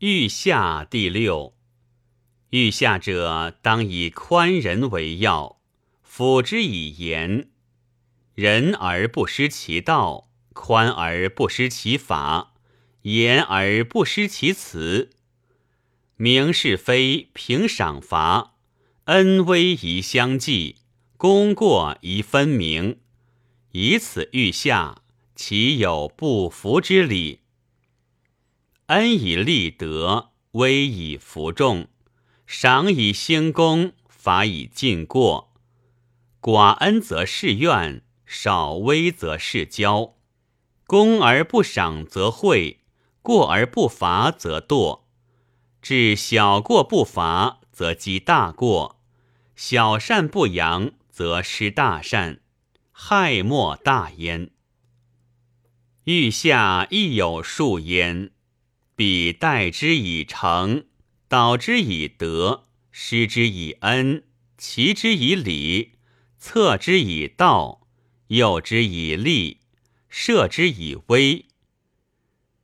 欲下第六。欲下者，当以宽仁为要，辅之以严。仁而不失其道，宽而不失其法，严而不失其辞。明是非，平赏罚，恩威宜相济，功过宜分明。以此欲下，岂有不服之理？恩以立德，威以服众，赏以兴功，罚以禁过。寡恩则事怨，少威则事骄。功而不赏则讳，过而不罚则惰。治小过不罚，则积大过；小善不扬，则失大善，害莫大焉。欲下亦有数焉。彼待之以诚，导之以德，施之以恩，齐之以礼，策之以道，诱之以利，射之以威。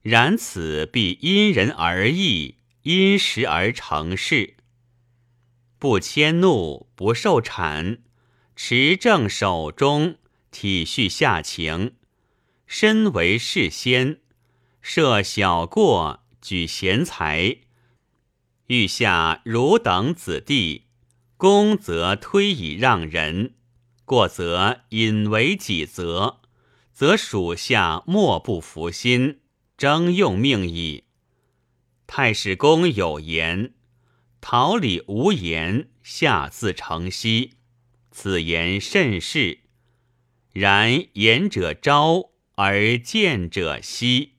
然此必因人而异，因时而成事。不迁怒，不受谄，持正守中，体恤下情，身为事先，设小过。举贤才，欲下汝等子弟，功则推以让人，过则引为己责，则属下莫不服心，征用命矣。太史公有言：“桃李无言，下自成蹊。”此言甚是。然言者昭，而见者稀。